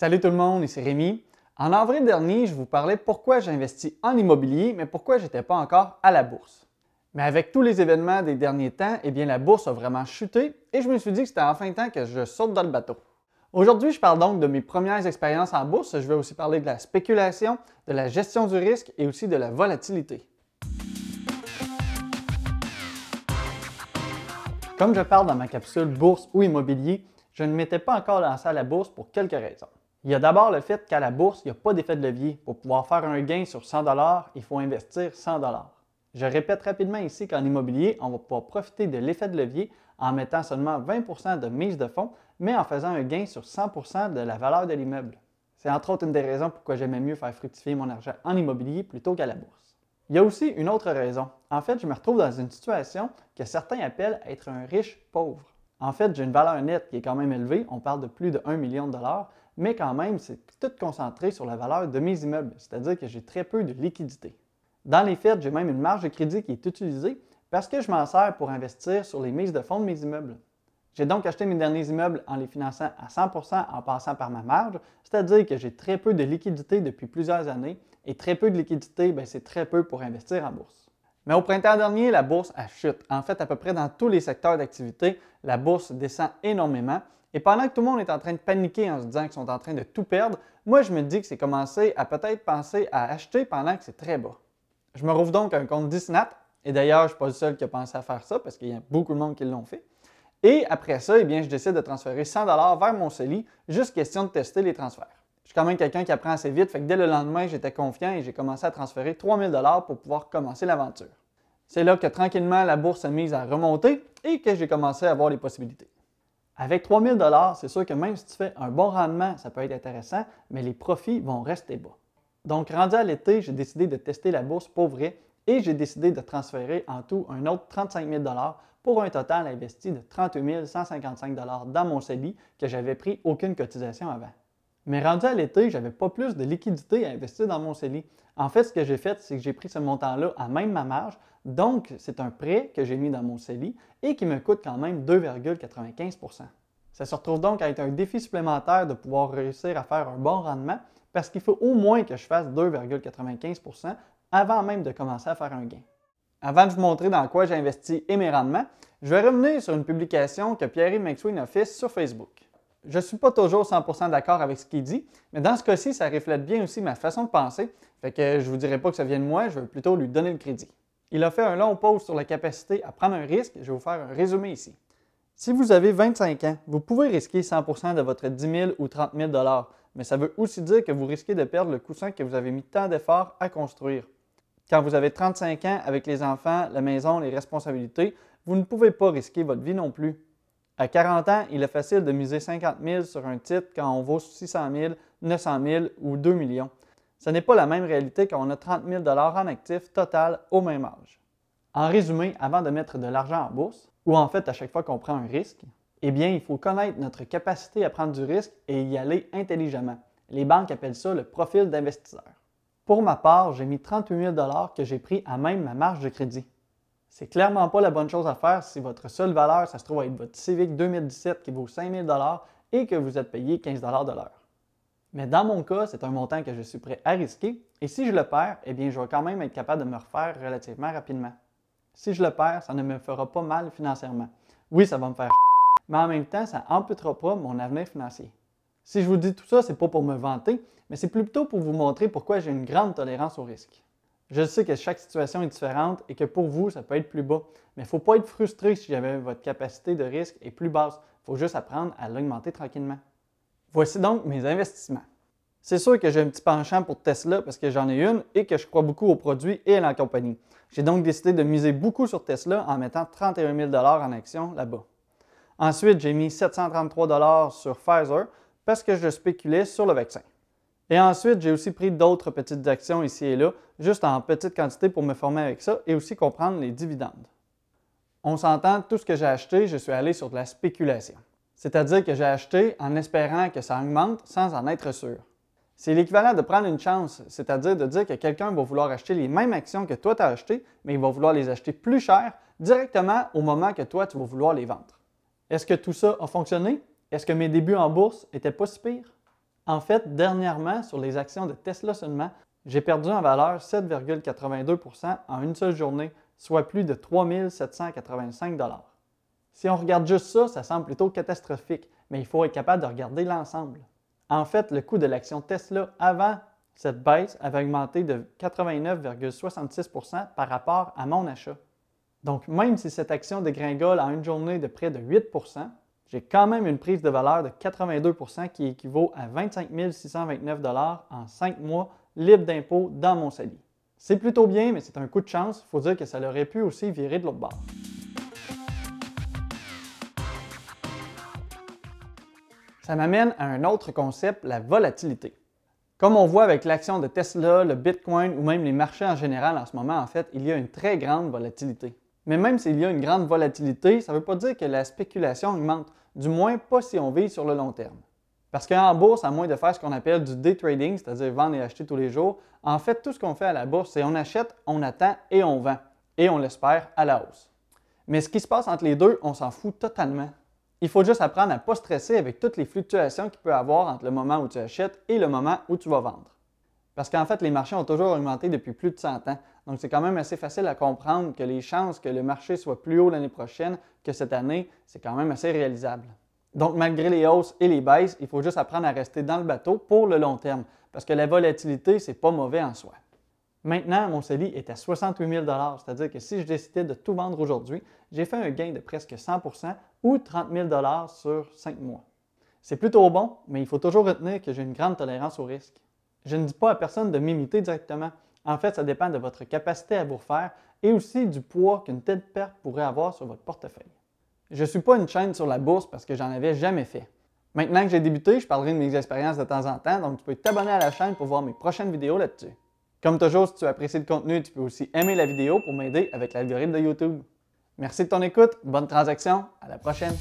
Salut tout le monde, ici Rémi. En avril dernier, je vous parlais pourquoi j'investis en immobilier, mais pourquoi je n'étais pas encore à la bourse. Mais avec tous les événements des derniers temps, eh bien la bourse a vraiment chuté et je me suis dit que c'était enfin temps que je saute dans le bateau. Aujourd'hui, je parle donc de mes premières expériences en bourse. Je vais aussi parler de la spéculation, de la gestion du risque et aussi de la volatilité. Comme je parle dans ma capsule bourse ou immobilier, je ne m'étais pas encore lancé à la bourse pour quelques raisons. Il y a d'abord le fait qu'à la bourse, il n'y a pas d'effet de levier. Pour pouvoir faire un gain sur 100 il faut investir 100 Je répète rapidement ici qu'en immobilier, on va pouvoir profiter de l'effet de levier en mettant seulement 20% de mise de fonds, mais en faisant un gain sur 100% de la valeur de l'immeuble. C'est entre autres une des raisons pourquoi j'aimais mieux faire fructifier mon argent en immobilier plutôt qu'à la bourse. Il y a aussi une autre raison. En fait, je me retrouve dans une situation que certains appellent être un riche pauvre. En fait, j'ai une valeur nette qui est quand même élevée, on parle de plus de 1 million de dollars, mais quand même, c'est tout concentré sur la valeur de mes immeubles, c'est-à-dire que j'ai très peu de liquidité. Dans les faits, j'ai même une marge de crédit qui est utilisée parce que je m'en sers pour investir sur les mises de fonds de mes immeubles. J'ai donc acheté mes derniers immeubles en les finançant à 100% en passant par ma marge, c'est-à-dire que j'ai très peu de liquidité depuis plusieurs années et très peu de liquidité, ben, c'est très peu pour investir en bourse. Mais au printemps dernier, la bourse a chute. En fait, à peu près dans tous les secteurs d'activité, la bourse descend énormément. Et pendant que tout le monde est en train de paniquer en se disant qu'ils sont en train de tout perdre, moi je me dis que c'est commencé à peut-être penser à acheter pendant que c'est très bas. Je me rouvre donc un compte Disnat, et d'ailleurs, je ne suis pas le seul qui a pensé à faire ça parce qu'il y a beaucoup de monde qui l'ont fait. Et après ça, eh bien, je décide de transférer 100 vers mon CELI, juste question de tester les transferts. Je suis quand même quelqu'un qui apprend assez vite, fait que dès le lendemain, j'étais confiant et j'ai commencé à transférer 3000 dollars pour pouvoir commencer l'aventure. C'est là que tranquillement la bourse s'est mise à remonter et que j'ai commencé à avoir les possibilités. Avec 3000 dollars, c'est sûr que même si tu fais un bon rendement, ça peut être intéressant, mais les profits vont rester bas. Donc, rendu à l'été, j'ai décidé de tester la bourse pour vrai et j'ai décidé de transférer en tout un autre 35 000 pour un total investi de 38 155 dans mon CELI que j'avais pris aucune cotisation avant. Mais rendu à l'été, je n'avais pas plus de liquidité à investir dans mon CELI. En fait, ce que j'ai fait, c'est que j'ai pris ce montant-là à même ma marge. Donc, c'est un prêt que j'ai mis dans mon CELI et qui me coûte quand même 2,95% Ça se retrouve donc à être un défi supplémentaire de pouvoir réussir à faire un bon rendement parce qu'il faut au moins que je fasse 2,95% avant même de commencer à faire un gain. Avant de vous montrer dans quoi j'ai investi et mes rendements, je vais revenir sur une publication que Pierre McSween a sur Facebook. Je ne suis pas toujours 100% d'accord avec ce qu'il dit, mais dans ce cas-ci, ça reflète bien aussi ma façon de penser, fait que je ne vous dirai pas que ça vient de moi, je veux plutôt lui donner le crédit. Il a fait un long post sur la capacité à prendre un risque, je vais vous faire un résumé ici. Si vous avez 25 ans, vous pouvez risquer 100% de votre 10 000 ou 30 000 mais ça veut aussi dire que vous risquez de perdre le coussin que vous avez mis tant d'efforts à construire. Quand vous avez 35 ans avec les enfants, la maison, les responsabilités, vous ne pouvez pas risquer votre vie non plus. À 40 ans, il est facile de miser 50 000 sur un titre quand on vaut 600 000, 900 000 ou 2 millions. Ce n'est pas la même réalité quand on a 30 000 en actifs total au même âge. En résumé, avant de mettre de l'argent en bourse, ou en fait à chaque fois qu'on prend un risque, eh bien, il faut connaître notre capacité à prendre du risque et y aller intelligemment. Les banques appellent ça le profil d'investisseur. Pour ma part, j'ai mis 38 000 que j'ai pris à même ma marge de crédit. C'est clairement pas la bonne chose à faire si votre seule valeur, ça se trouve être votre Civic 2017 qui vaut 5000 et que vous êtes payé 15 de l'heure. Mais dans mon cas, c'est un montant que je suis prêt à risquer et si je le perds, eh bien, je vais quand même être capable de me refaire relativement rapidement. Si je le perds, ça ne me fera pas mal financièrement. Oui, ça va me faire mais en même temps, ça n'amputera pas mon avenir financier. Si je vous dis tout ça, ce n'est pas pour me vanter, mais c'est plutôt pour vous montrer pourquoi j'ai une grande tolérance au risque. Je sais que chaque situation est différente et que pour vous, ça peut être plus bas, mais il ne faut pas être frustré si jamais votre capacité de risque est plus basse. Il faut juste apprendre à l'augmenter tranquillement. Voici donc mes investissements. C'est sûr que j'ai un petit penchant pour Tesla parce que j'en ai une et que je crois beaucoup au produit et à la compagnie. J'ai donc décidé de miser beaucoup sur Tesla en mettant 31 000 en action là-bas. Ensuite, j'ai mis 733 sur Pfizer parce que je spéculais sur le vaccin. Et ensuite, j'ai aussi pris d'autres petites actions ici et là, juste en petite quantité pour me former avec ça et aussi comprendre les dividendes. On s'entend, tout ce que j'ai acheté, je suis allé sur de la spéculation. C'est-à-dire que j'ai acheté en espérant que ça augmente sans en être sûr. C'est l'équivalent de prendre une chance, c'est-à-dire de dire que quelqu'un va vouloir acheter les mêmes actions que toi tu as achetées, mais il va vouloir les acheter plus cher directement au moment que toi tu vas vouloir les vendre. Est-ce que tout ça a fonctionné? Est-ce que mes débuts en bourse n'étaient pas si pires? En fait, dernièrement, sur les actions de Tesla seulement, j'ai perdu en valeur 7,82% en une seule journée, soit plus de 3 785 Si on regarde juste ça, ça semble plutôt catastrophique, mais il faut être capable de regarder l'ensemble. En fait, le coût de l'action Tesla avant cette baisse avait augmenté de 89,66% par rapport à mon achat. Donc, même si cette action dégringole en une journée de près de 8 j'ai quand même une prise de valeur de 82% qui équivaut à 25 629 en 5 mois libre d'impôts dans mon CELI. C'est plutôt bien, mais c'est un coup de chance. Il faut dire que ça aurait pu aussi virer de l'autre bord. Ça m'amène à un autre concept, la volatilité. Comme on voit avec l'action de Tesla, le Bitcoin ou même les marchés en général en ce moment, en fait, il y a une très grande volatilité. Mais même s'il y a une grande volatilité, ça ne veut pas dire que la spéculation augmente, du moins pas si on vit sur le long terme. Parce qu'en bourse, à moins de faire ce qu'on appelle du day trading, c'est-à-dire vendre et acheter tous les jours, en fait, tout ce qu'on fait à la bourse, c'est on achète, on attend et on vend. Et on l'espère à la hausse. Mais ce qui se passe entre les deux, on s'en fout totalement. Il faut juste apprendre à ne pas stresser avec toutes les fluctuations qu'il peut y avoir entre le moment où tu achètes et le moment où tu vas vendre. Parce qu'en fait, les marchés ont toujours augmenté depuis plus de 100 ans. Donc, c'est quand même assez facile à comprendre que les chances que le marché soit plus haut l'année prochaine que cette année, c'est quand même assez réalisable. Donc, malgré les hausses et les baisses, il faut juste apprendre à rester dans le bateau pour le long terme. Parce que la volatilité, ce n'est pas mauvais en soi. Maintenant, mon CELI est à 68 000 c'est-à-dire que si je décidais de tout vendre aujourd'hui, j'ai fait un gain de presque 100% ou 30 000 sur 5 mois. C'est plutôt bon, mais il faut toujours retenir que j'ai une grande tolérance au risque. Je ne dis pas à personne de m'imiter directement. En fait, ça dépend de votre capacité à vous refaire et aussi du poids qu'une telle perte pourrait avoir sur votre portefeuille. Je ne suis pas une chaîne sur la bourse parce que j'en avais jamais fait. Maintenant que j'ai débuté, je parlerai de mes expériences de temps en temps, donc tu peux t'abonner à la chaîne pour voir mes prochaines vidéos là-dessus. Comme toujours, si tu apprécies le contenu, tu peux aussi aimer la vidéo pour m'aider avec l'algorithme de YouTube. Merci de ton écoute, bonne transaction, à la prochaine!